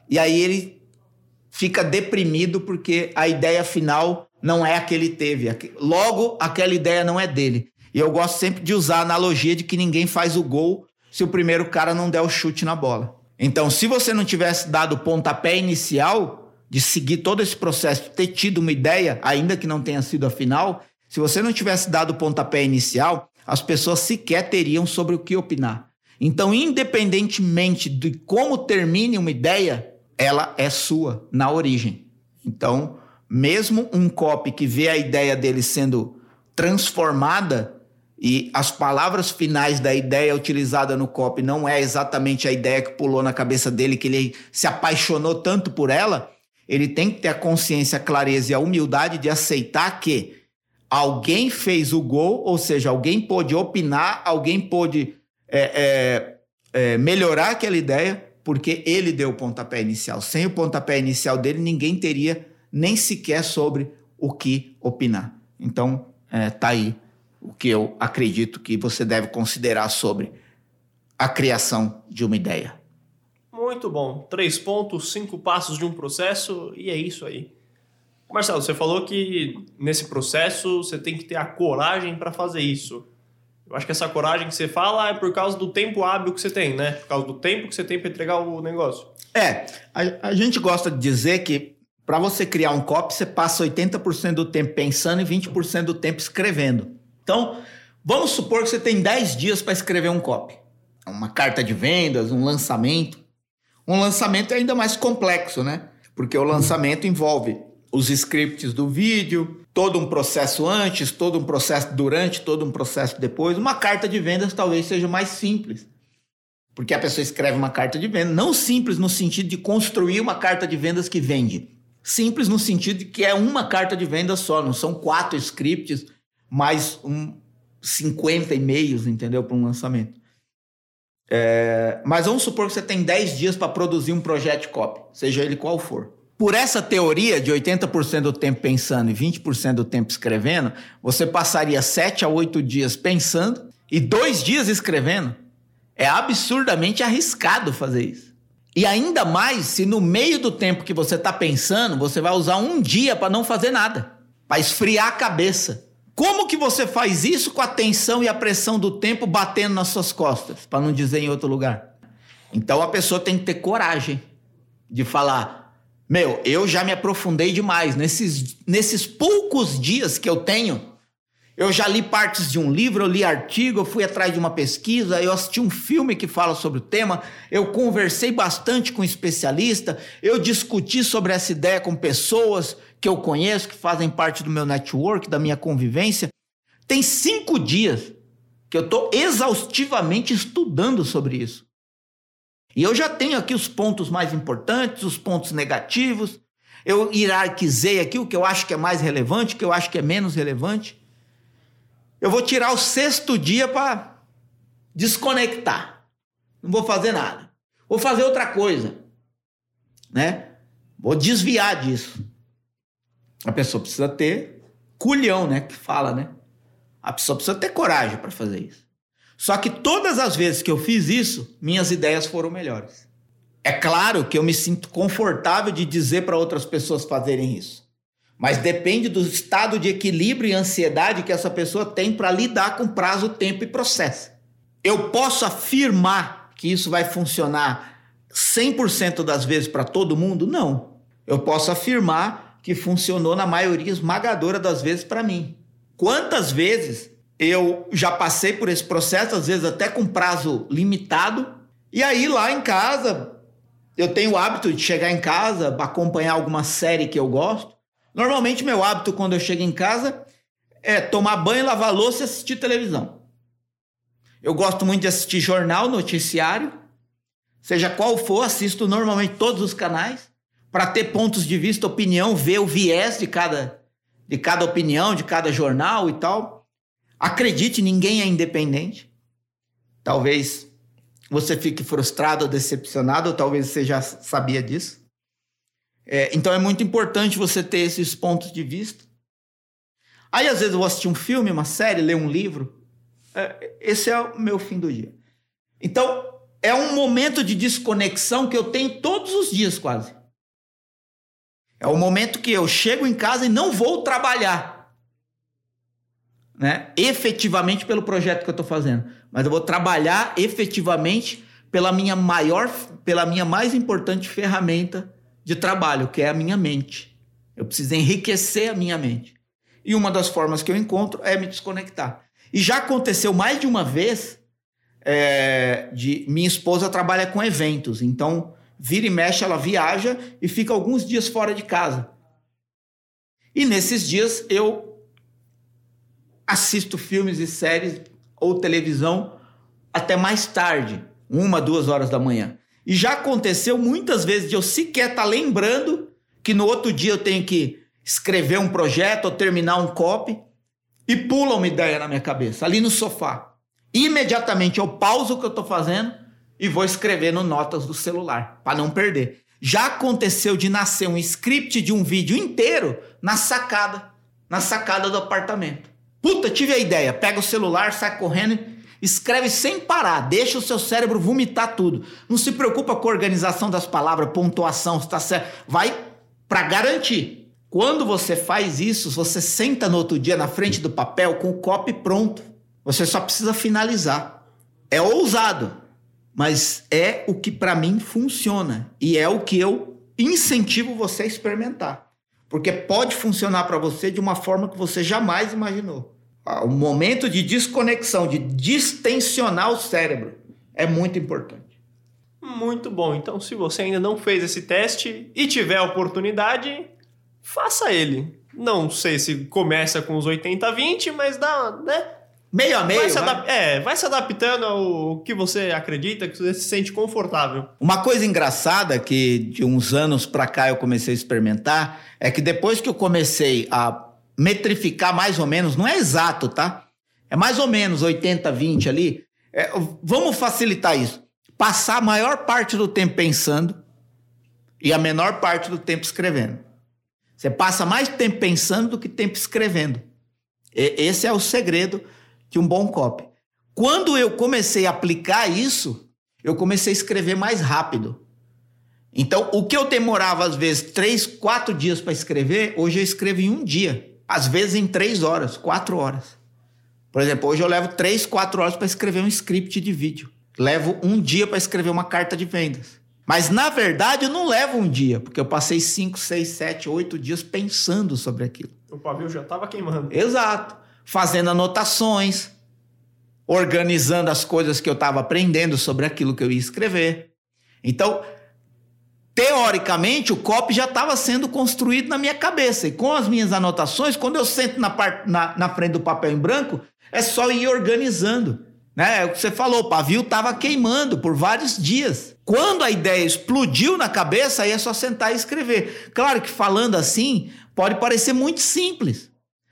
[SPEAKER 2] E aí ele fica deprimido porque a ideia final não é a que ele teve. Logo, aquela ideia não é dele. E eu gosto sempre de usar a analogia de que ninguém faz o gol se o primeiro cara não der o chute na bola. Então, se você não tivesse dado o pontapé inicial de seguir todo esse processo, ter tido uma ideia, ainda que não tenha sido a final, se você não tivesse dado o pontapé inicial, as pessoas sequer teriam sobre o que opinar. Então, independentemente de como termine uma ideia, ela é sua na origem. Então, mesmo um copy que vê a ideia dele sendo transformada e as palavras finais da ideia utilizada no copy não é exatamente a ideia que pulou na cabeça dele, que ele se apaixonou tanto por ela, ele tem que ter a consciência, a clareza e a humildade de aceitar que alguém fez o gol, ou seja, alguém pôde opinar, alguém pôde é, é, é, melhorar aquela ideia, porque ele deu o pontapé inicial. Sem o pontapé inicial dele, ninguém teria nem sequer sobre o que opinar. Então, é, tá aí o que eu acredito que você deve considerar sobre a criação de uma ideia.
[SPEAKER 1] Muito bom. Três pontos, cinco passos de um processo e é isso aí. Marcelo, você falou que nesse processo você tem que ter a coragem para fazer isso. Eu acho que essa coragem que você fala é por causa do tempo hábil que você tem, né? Por causa do tempo que você tem para entregar o negócio.
[SPEAKER 2] É, a, a gente gosta de dizer que para você criar um copy, você passa 80% do tempo pensando e 20% do tempo escrevendo. Então, vamos supor que você tem 10 dias para escrever um copy. Uma carta de vendas, um lançamento. Um lançamento é ainda mais complexo, né? Porque o lançamento envolve os scripts do vídeo, todo um processo antes, todo um processo durante, todo um processo depois. Uma carta de vendas talvez seja mais simples. Porque a pessoa escreve uma carta de venda, não simples no sentido de construir uma carta de vendas que vende. Simples no sentido de que é uma carta de venda só, não são quatro scripts mais um 50 e-mails, entendeu? Para um lançamento. É, mas vamos supor que você tem 10 dias para produzir um projeto copy, seja ele qual for. Por essa teoria de 80% do tempo pensando e 20% do tempo escrevendo, você passaria 7 a 8 dias pensando e dois dias escrevendo. É absurdamente arriscado fazer isso. E ainda mais se no meio do tempo que você está pensando, você vai usar um dia para não fazer nada, para esfriar a cabeça. Como que você faz isso com a tensão e a pressão do tempo batendo nas suas costas, para não dizer em outro lugar? Então a pessoa tem que ter coragem de falar: meu, eu já me aprofundei demais nesses, nesses poucos dias que eu tenho eu já li partes de um livro, eu li artigo, eu fui atrás de uma pesquisa, eu assisti um filme que fala sobre o tema, eu conversei bastante com especialista, eu discuti sobre essa ideia com pessoas que eu conheço, que fazem parte do meu network, da minha convivência. Tem cinco dias que eu estou exaustivamente estudando sobre isso. E eu já tenho aqui os pontos mais importantes, os pontos negativos. Eu hierarquizei aqui o que eu acho que é mais relevante, o que eu acho que é menos relevante. Eu vou tirar o sexto dia para desconectar. Não vou fazer nada. Vou fazer outra coisa, né? Vou desviar disso. A pessoa precisa ter culhão, né? Que fala, né? A pessoa precisa ter coragem para fazer isso. Só que todas as vezes que eu fiz isso, minhas ideias foram melhores. É claro que eu me sinto confortável de dizer para outras pessoas fazerem isso. Mas depende do estado de equilíbrio e ansiedade que essa pessoa tem para lidar com prazo, tempo e processo. Eu posso afirmar que isso vai funcionar 100% das vezes para todo mundo? Não. Eu posso afirmar que funcionou na maioria esmagadora das vezes para mim. Quantas vezes eu já passei por esse processo, às vezes até com prazo limitado, e aí lá em casa, eu tenho o hábito de chegar em casa, acompanhar alguma série que eu gosto, Normalmente, meu hábito quando eu chego em casa é tomar banho, lavar louça e assistir televisão. Eu gosto muito de assistir jornal, noticiário, seja qual for, assisto normalmente todos os canais para ter pontos de vista, opinião, ver o viés de cada, de cada opinião, de cada jornal e tal. Acredite, ninguém é independente. Talvez você fique frustrado ou decepcionado, ou talvez você já sabia disso. É, então é muito importante você ter esses pontos de vista. Aí às vezes eu vou assistir um filme, uma série, ler um livro. É, esse é o meu fim do dia. Então é um momento de desconexão que eu tenho todos os dias quase. É o momento que eu chego em casa e não vou trabalhar. Né? Efetivamente pelo projeto que eu estou fazendo. Mas eu vou trabalhar efetivamente pela minha maior, pela minha mais importante ferramenta de trabalho, que é a minha mente. Eu preciso enriquecer a minha mente. E uma das formas que eu encontro é me desconectar. E já aconteceu mais de uma vez é, de minha esposa trabalha com eventos, então vira e mexe ela viaja e fica alguns dias fora de casa. E nesses dias eu assisto filmes e séries ou televisão até mais tarde, uma, duas horas da manhã. E já aconteceu muitas vezes de eu sequer estar tá lembrando que no outro dia eu tenho que escrever um projeto ou terminar um copy e pula uma ideia na minha cabeça, ali no sofá. Imediatamente eu pauso o que eu estou fazendo e vou escrever no notas do celular, para não perder. Já aconteceu de nascer um script de um vídeo inteiro na sacada, na sacada do apartamento. Puta, tive a ideia. Pega o celular, sai correndo Escreve sem parar, deixa o seu cérebro vomitar tudo. Não se preocupa com a organização das palavras, pontuação, está certo. Vai para garantir. Quando você faz isso, você senta no outro dia na frente do papel com o copy pronto. Você só precisa finalizar. É ousado, mas é o que para mim funciona e é o que eu incentivo você a experimentar. Porque pode funcionar para você de uma forma que você jamais imaginou o momento de desconexão, de distensionar o cérebro, é muito importante.
[SPEAKER 1] Muito bom. Então, se você ainda não fez esse teste e tiver a oportunidade, faça ele. Não sei se começa com os 80-20, mas dá, né?
[SPEAKER 2] Meio a meio.
[SPEAKER 1] Vai se,
[SPEAKER 2] vai.
[SPEAKER 1] é, vai se adaptando ao que você acredita, que você se sente confortável.
[SPEAKER 2] Uma coisa engraçada que de uns anos pra cá eu comecei a experimentar é que depois que eu comecei a metrificar mais ou menos, não é exato, tá? É mais ou menos 80, 20 ali. É, vamos facilitar isso. Passar a maior parte do tempo pensando e a menor parte do tempo escrevendo. Você passa mais tempo pensando do que tempo escrevendo. E- esse é o segredo de um bom copy. Quando eu comecei a aplicar isso, eu comecei a escrever mais rápido. Então, o que eu demorava, às vezes, três, quatro dias para escrever, hoje eu escrevo em um dia. Às vezes em três horas, quatro horas. Por exemplo, hoje eu levo três, quatro horas para escrever um script de vídeo. Levo um dia para escrever uma carta de vendas. Mas, na verdade, eu não levo um dia, porque eu passei cinco, seis, sete, oito dias pensando sobre aquilo.
[SPEAKER 1] O pavio já tava queimando.
[SPEAKER 2] Exato. Fazendo anotações, organizando as coisas que eu estava aprendendo sobre aquilo que eu ia escrever. Então, teoricamente, o copy já estava sendo construído na minha cabeça. E com as minhas anotações, quando eu sento na, na- na frente do papel em branco, é só ir organizando. Né? É o que você falou, o pavio estava queimando por vários dias. Quando a ideia explodiu na cabeça, aí é só sentar e escrever. Claro que falando assim, pode parecer muito simples.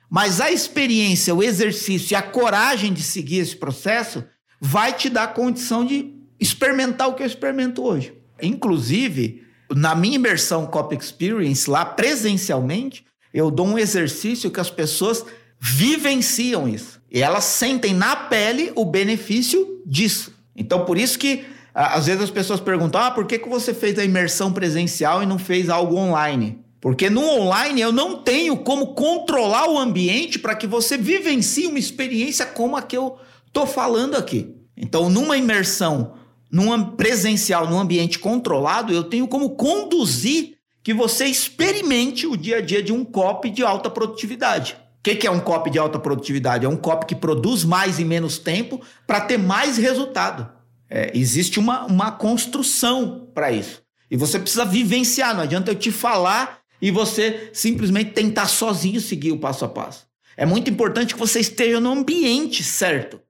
[SPEAKER 2] Mas a experiência, o exercício e a coragem de seguir esse processo vai te dar condição de experimentar o que eu experimento hoje. Inclusive, na minha imersão Cop Experience, lá presencialmente, eu dou um exercício que as pessoas vivenciam isso. E elas sentem na pele o benefício disso. Então, por isso que às vezes as pessoas perguntam: ah, por que, que você fez a imersão presencial e não fez algo online? Porque no online eu não tenho como controlar o ambiente para que você vivencie uma experiência como a que eu estou falando aqui. Então, numa imersão num presencial, num ambiente controlado, eu tenho como conduzir que você experimente o dia a dia de um copy de alta produtividade. O que, que é um copy de alta produtividade? É um copy que produz mais em menos tempo para ter mais resultado. É, existe uma, uma construção para isso. E você precisa vivenciar, não adianta eu te falar e você simplesmente tentar sozinho seguir o passo a passo. É muito importante que você esteja no ambiente certo,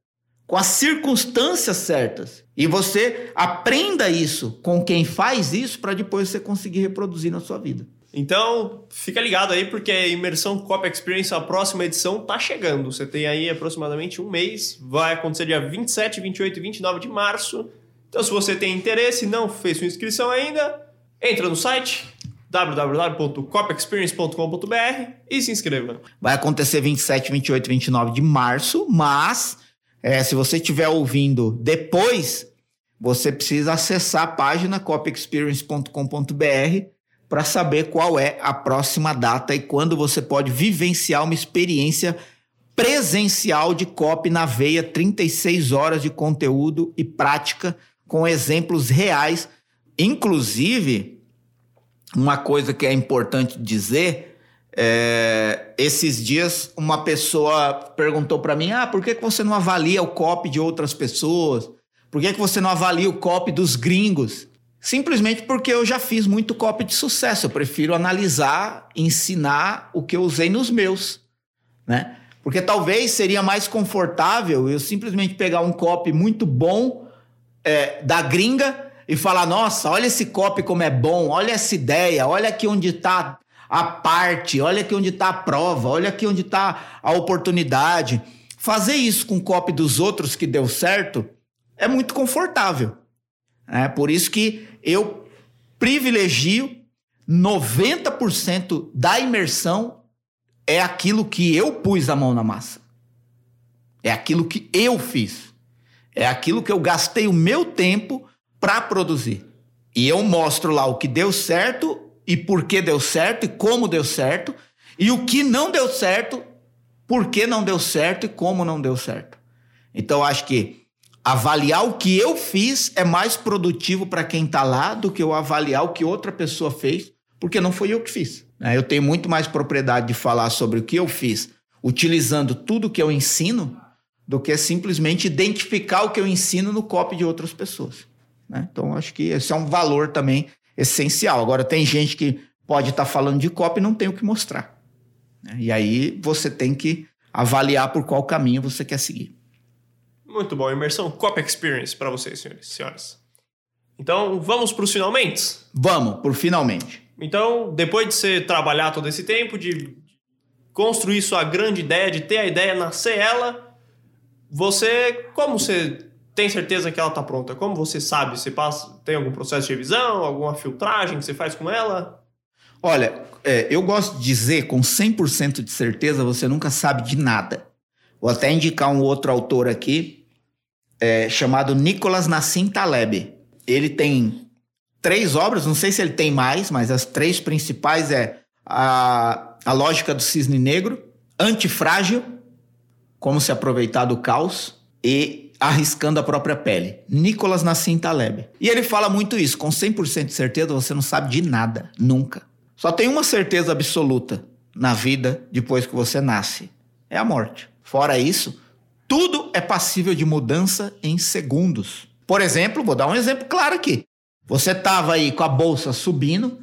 [SPEAKER 2] com as circunstâncias certas. E você aprenda isso com quem faz isso para depois você conseguir reproduzir na sua vida.
[SPEAKER 1] Então, fica ligado aí, porque a imersão Cop Experience, a próxima edição, tá chegando. Você tem aí aproximadamente um mês. Vai acontecer dia 27, 28 e 29 de março. Então, se você tem interesse e não fez sua inscrição ainda, entra no site www.copexperience.com.br e se inscreva.
[SPEAKER 2] Vai acontecer 27, 28 e 29 de março, mas é, se você estiver ouvindo depois, você precisa acessar a página copexperience.com.br para saber qual é a próxima data e quando você pode vivenciar uma experiência presencial de copy na veia, 36 horas de conteúdo e prática com exemplos reais. Inclusive, uma coisa que é importante dizer, é, esses dias uma pessoa perguntou para mim, ah, por que, que você não avalia o copy de outras pessoas? Por que, que você não avalia o copy dos gringos? Simplesmente porque eu já fiz muito copy de sucesso. Eu prefiro analisar, ensinar o que eu usei nos meus, né? Porque talvez seria mais confortável eu simplesmente pegar um copy muito bom é, da gringa e falar: nossa, olha esse copy como é bom, olha essa ideia, olha aqui onde está a parte, olha aqui onde está a prova, olha aqui onde está a oportunidade. Fazer isso com copy dos outros que deu certo é muito confortável. É por isso que eu privilegio 90% da imersão é aquilo que eu pus a mão na massa. É aquilo que eu fiz. É aquilo que eu gastei o meu tempo para produzir. E eu mostro lá o que deu certo e por que deu certo e como deu certo, e o que não deu certo, por que não deu certo e como não deu certo. Então acho que avaliar o que eu fiz é mais produtivo para quem está lá do que eu avaliar o que outra pessoa fez, porque não foi eu que fiz. né? Eu tenho muito mais propriedade de falar sobre o que eu fiz, utilizando tudo que eu ensino, do que simplesmente identificar o que eu ensino no copy de outras pessoas. Né? Então, acho que esse é um valor também essencial. Agora, tem gente que pode estar tá falando de copy e não tem o que mostrar. Né? E aí você tem que avaliar por qual caminho você quer seguir.
[SPEAKER 1] Muito bom, imersão copy experience para vocês, senhores e senhoras. Então, vamos para os finalmente?
[SPEAKER 2] Vamos, por finalmente.
[SPEAKER 1] Então, depois de você trabalhar todo esse tempo, de construir sua grande ideia, de ter a ideia, nascer ela, você, como você tem certeza que ela está pronta? Como você sabe? Você passa, tem algum processo de revisão, alguma filtragem que você faz com ela?
[SPEAKER 2] Olha, é, eu gosto de dizer com 100% de certeza, você nunca sabe de nada. Vou até indicar um outro autor aqui, é, chamado Nicolas Nassim Taleb. Ele tem três obras, não sei se ele tem mais, mas as três principais é a, a Lógica do Cisne Negro, Antifrágil, Como se aproveitar do caos e arriscando a própria pele. Nicolas Nassim Taleb. E ele fala muito isso, com 100% de certeza você não sabe de nada, nunca. Só tem uma certeza absoluta na vida depois que você nasce, é a morte. Fora isso, tudo é passível de mudança em segundos. Por exemplo, vou dar um exemplo claro aqui. Você estava aí com a bolsa subindo,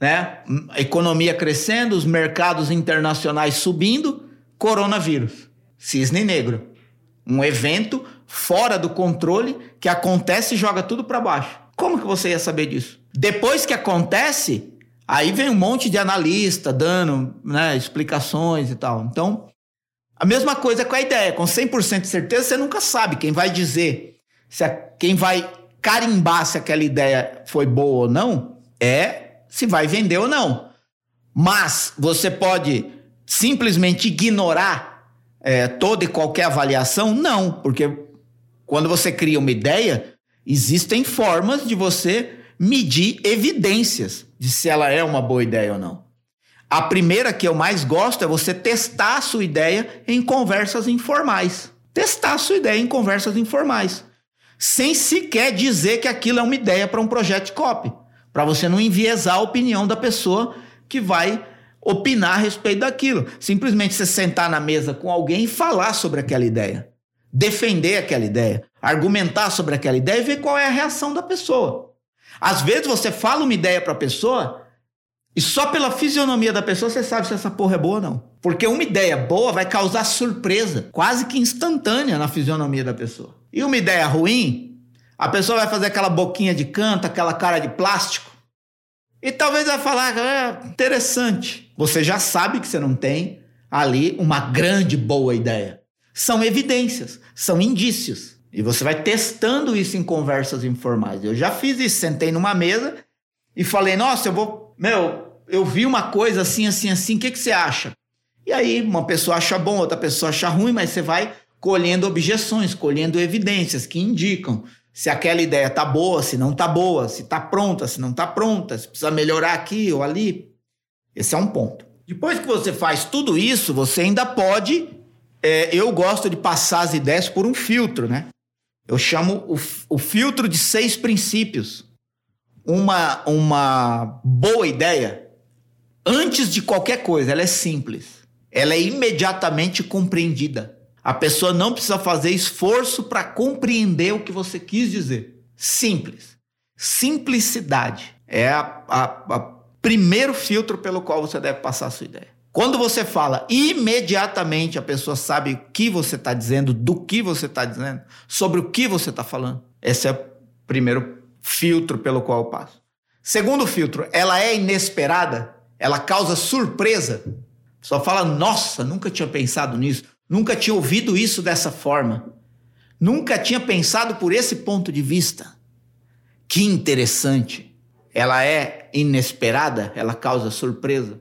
[SPEAKER 2] né? A economia crescendo, os mercados internacionais subindo, coronavírus, cisne negro. Um evento fora do controle que acontece e joga tudo para baixo. Como que você ia saber disso? Depois que acontece, aí vem um monte de analista dando né, explicações e tal. Então, a mesma coisa com a ideia. Com 100% de certeza, você nunca sabe quem vai dizer, se a, quem vai carimbar se aquela ideia foi boa ou não, é se vai vender ou não. Mas você pode simplesmente ignorar é, toda e qualquer avaliação? Não, porque quando você cria uma ideia, existem formas de você medir evidências de se ela é uma boa ideia ou não. A primeira que eu mais gosto é você testar a sua ideia em conversas informais. Testar a sua ideia em conversas informais. Sem sequer dizer que aquilo é uma ideia para um projeto de copy. Para você não enviesar a opinião da pessoa que vai opinar a respeito daquilo. Simplesmente você sentar na mesa com alguém e falar sobre aquela ideia defender aquela ideia, argumentar sobre aquela ideia e ver qual é a reação da pessoa. Às vezes você fala uma ideia para a pessoa e só pela fisionomia da pessoa você sabe se essa porra é boa ou não. Porque uma ideia boa vai causar surpresa, quase que instantânea na fisionomia da pessoa. E uma ideia ruim, a pessoa vai fazer aquela boquinha de canto, aquela cara de plástico. E talvez vai falar, é interessante. Você já sabe que você não tem ali uma grande boa ideia. São evidências, são indícios. E você vai testando isso em conversas informais. Eu já fiz isso, sentei numa mesa e falei: Nossa, eu vou. Meu, eu vi uma coisa assim, assim, assim, o que, que você acha? E aí, uma pessoa acha bom, outra pessoa acha ruim, mas você vai colhendo objeções, colhendo evidências que indicam se aquela ideia tá boa, se não tá boa, se tá pronta, se não tá pronta, se precisa melhorar aqui ou ali. Esse é um ponto. Depois que você faz tudo isso, você ainda pode é, eu gosto de passar as ideias por um filtro, né? Eu chamo o, o filtro de seis princípios. Uma, uma boa ideia, antes de qualquer coisa, ela é simples. Ela é imediatamente compreendida. A pessoa não precisa fazer esforço para compreender o que você quis dizer. Simples. Simplicidade é a primeiro filtro pelo qual você deve passar a sua ideia. Quando você fala, imediatamente a pessoa sabe o que você está dizendo, do que você está dizendo, sobre o que você está falando. Esse é o primeiro filtro pelo qual eu passo. Segundo filtro, ela é inesperada, ela causa surpresa. Só fala, nossa, nunca tinha pensado nisso, nunca tinha ouvido isso dessa forma, nunca tinha pensado por esse ponto de vista. Que interessante. Ela é inesperada, ela causa surpresa.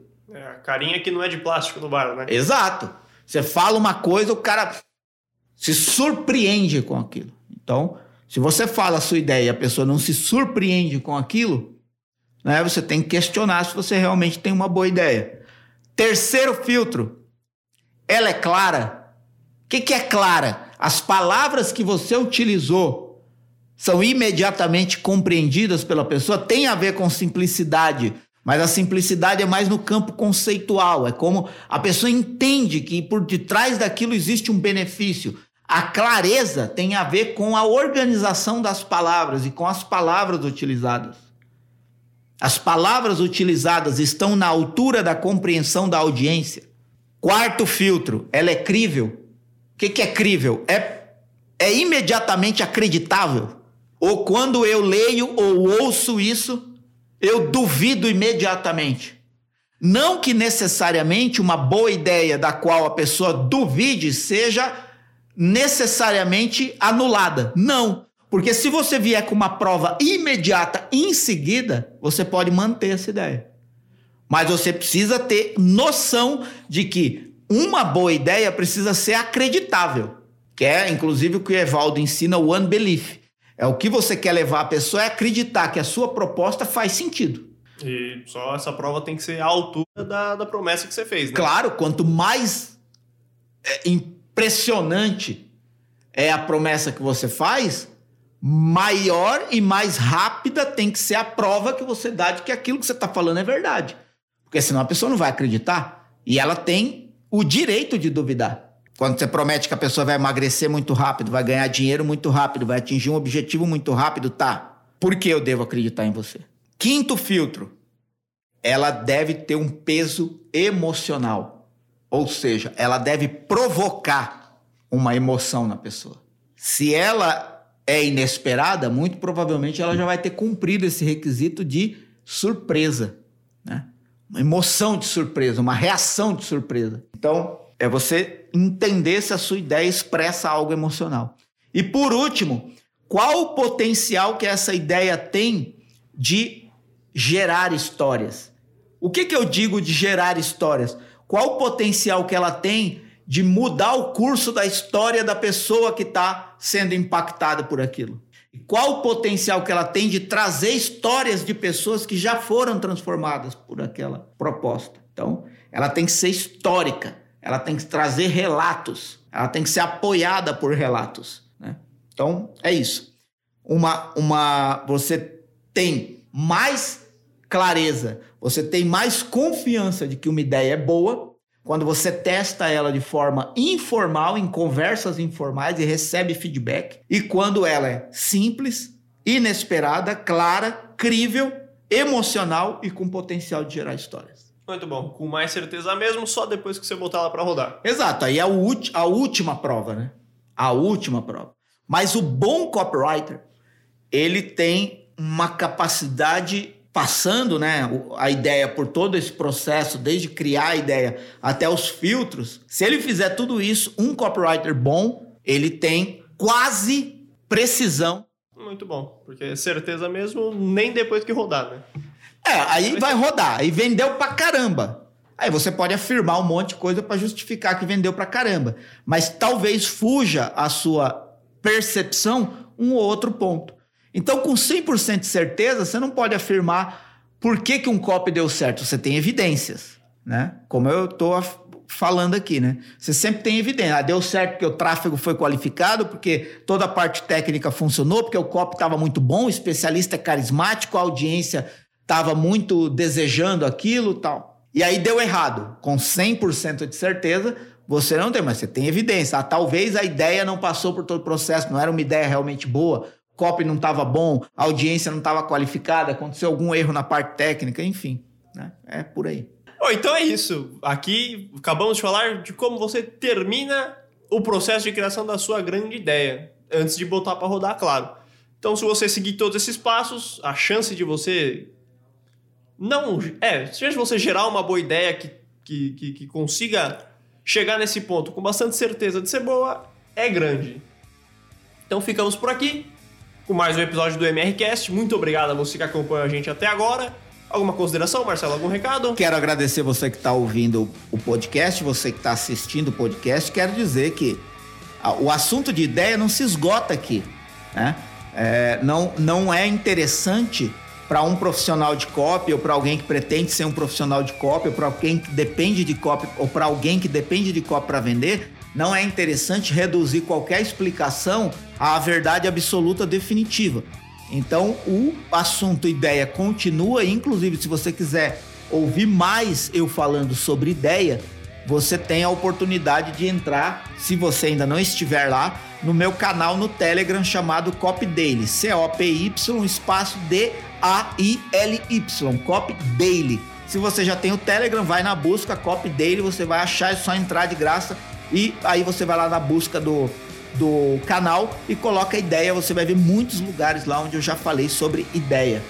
[SPEAKER 1] Carinha que não é de plástico no bar, né?
[SPEAKER 2] Exato. Você fala uma coisa, o cara se surpreende com aquilo. Então, se você fala a sua ideia e a pessoa não se surpreende com aquilo, né, você tem que questionar se você realmente tem uma boa ideia. Terceiro filtro, ela é clara. O que, que é clara? As palavras que você utilizou são imediatamente compreendidas pela pessoa, tem a ver com simplicidade, mas a simplicidade é mais no campo conceitual, é como a pessoa entende que por detrás daquilo existe um benefício. A clareza tem a ver com a organização das palavras e com as palavras utilizadas. As palavras utilizadas estão na altura da compreensão da audiência. Quarto filtro, ela é crível. O que, é crível? É, é imediatamente acreditável. Ou quando eu leio ou ouço isso, eu duvido imediatamente. Não que necessariamente uma boa ideia da qual a pessoa duvide seja necessariamente anulada. Não. Porque se você vier com uma prova imediata em seguida, você pode manter essa ideia. Mas você precisa ter noção de que uma boa ideia precisa ser acreditável, que é inclusive o que o Evaldo ensina, o unbelief. É o que você quer levar a pessoa é acreditar que a sua proposta faz sentido.
[SPEAKER 1] E só essa prova tem que ser à altura da, da promessa que você fez, né?
[SPEAKER 2] Claro, quanto mais é, impressionante é a promessa que você faz, maior e mais rápida tem que ser a prova que você dá de que aquilo que você está falando é verdade. Porque senão a pessoa não vai acreditar. E ela tem o direito de duvidar. Quando você promete que a pessoa vai emagrecer muito rápido, vai ganhar dinheiro muito rápido, vai atingir um objetivo muito rápido, tá. Por que eu devo acreditar em você? Quinto filtro. Ela deve ter um peso emocional. Ou seja, ela deve provocar uma emoção na pessoa. Se ela é inesperada, muito provavelmente ela já vai ter cumprido esse requisito de surpresa, né? Uma emoção de surpresa, uma reação de surpresa. Então, é você entender se a sua ideia expressa algo emocional. E por último, qual o potencial que essa ideia tem de gerar histórias? O que, que eu digo de gerar histórias? Qual o potencial que ela tem de mudar o curso da história da pessoa que está sendo impactada por aquilo. E qual o potencial que ela tem de trazer histórias de pessoas que já foram transformadas por aquela proposta. Então, ela tem que ser histórica, ela tem que trazer relatos, ela tem que ser apoiada por relatos. Né? Então, é isso. Uma, uma, você tem mais clareza, você tem mais confiança de que uma ideia é boa quando você testa ela de forma informal, em conversas informais e recebe feedback, e quando ela é simples, inesperada, clara, crível, emocional e com potencial de gerar histórias.
[SPEAKER 1] Muito bom. Com mais certeza mesmo, só depois que você botar ela para rodar.
[SPEAKER 2] Exato. Aí é a última prova, né? A última prova. Mas o bom copywriter, ele tem uma capacidade passando né, a ideia por todo esse processo, desde criar a ideia até os filtros, se ele fizer tudo isso, um copywriter bom, ele tem quase precisão.
[SPEAKER 1] Muito bom, porque certeza mesmo, nem depois que rodar, né?
[SPEAKER 2] É, aí vai rodar, aí vendeu pra caramba. Aí você pode afirmar um monte de coisa para justificar que vendeu pra caramba, mas talvez fuja a sua percepção um ou outro ponto. Então, com 100% de certeza, você não pode afirmar por que, que um copy deu certo. Você tem evidências, né? Como eu estou falando aqui, né? Você sempre tem evidência. Ah, deu certo porque o tráfego foi qualificado, porque toda a parte técnica funcionou, porque o copy estava muito bom, o especialista é carismático, a audiência estava muito desejando aquilo tal. E aí deu errado. Com 100% de certeza, você não tem, mas você tem evidência. Ah, talvez a ideia não passou por todo o processo, não era uma ideia realmente boa copy não estava bom, a audiência não estava qualificada, aconteceu algum erro na parte técnica, enfim. Né? É por aí.
[SPEAKER 1] Então é isso. Aqui acabamos de falar de como você termina o processo de criação da sua grande ideia, antes de botar para rodar, claro. Então, se você seguir todos esses passos, a chance de você. Não. É, se você gerar uma boa ideia que, que, que, que consiga chegar nesse ponto com bastante certeza de ser boa, é grande. Então, ficamos por aqui com mais um episódio do MRCast. Muito obrigado a você que acompanhou a gente até agora. Alguma consideração, Marcelo? Algum recado?
[SPEAKER 2] Quero agradecer você que está ouvindo o podcast, você que está assistindo o podcast. Quero dizer que o assunto de ideia não se esgota aqui. Né? É, não, não é interessante para um profissional de copy ou para alguém que pretende ser um profissional de copy ou para alguém que depende de copy ou para alguém que depende de copy para vender não é interessante reduzir qualquer explicação à verdade absoluta definitiva. Então, o assunto ideia continua, inclusive se você quiser ouvir mais eu falando sobre ideia, você tem a oportunidade de entrar, se você ainda não estiver lá, no meu canal no Telegram chamado Copy Daily, C-O-P-Y, espaço D-A-I-L-Y, Copy Daily. Se você já tem o Telegram, vai na busca Copy Daily, você vai achar, é só entrar de graça e aí você vai lá na busca do, do canal e coloca ideia, você vai ver muitos lugares lá onde eu já falei sobre ideia.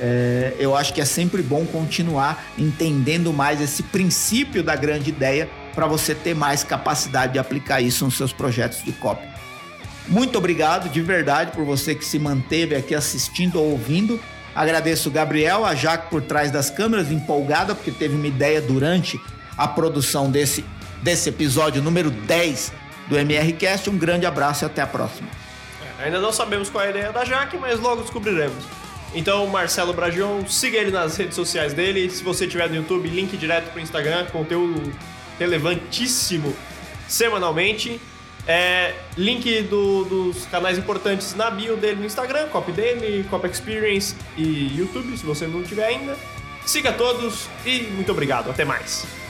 [SPEAKER 2] É, eu acho que é sempre bom continuar entendendo mais esse princípio da grande ideia para você ter mais capacidade de aplicar isso nos seus projetos de copy. Muito obrigado de verdade por você que se manteve aqui assistindo ou ouvindo. Agradeço o Gabriel, a Jaque por trás das câmeras, empolgada porque teve uma ideia durante a produção desse, desse episódio número 10 do MRCast. Um grande abraço e até a próxima.
[SPEAKER 1] É, ainda não sabemos qual é a ideia da Jaque, mas logo descobriremos. Então, Marcelo Bragion, siga ele nas redes sociais dele. Se você tiver no YouTube, link direto pro Instagram, conteúdo relevantíssimo semanalmente. É, link do, dos canais importantes na bio dele no Instagram, Copy dele, Copy Experience e YouTube, se você não tiver ainda. Siga todos e muito obrigado. Até mais.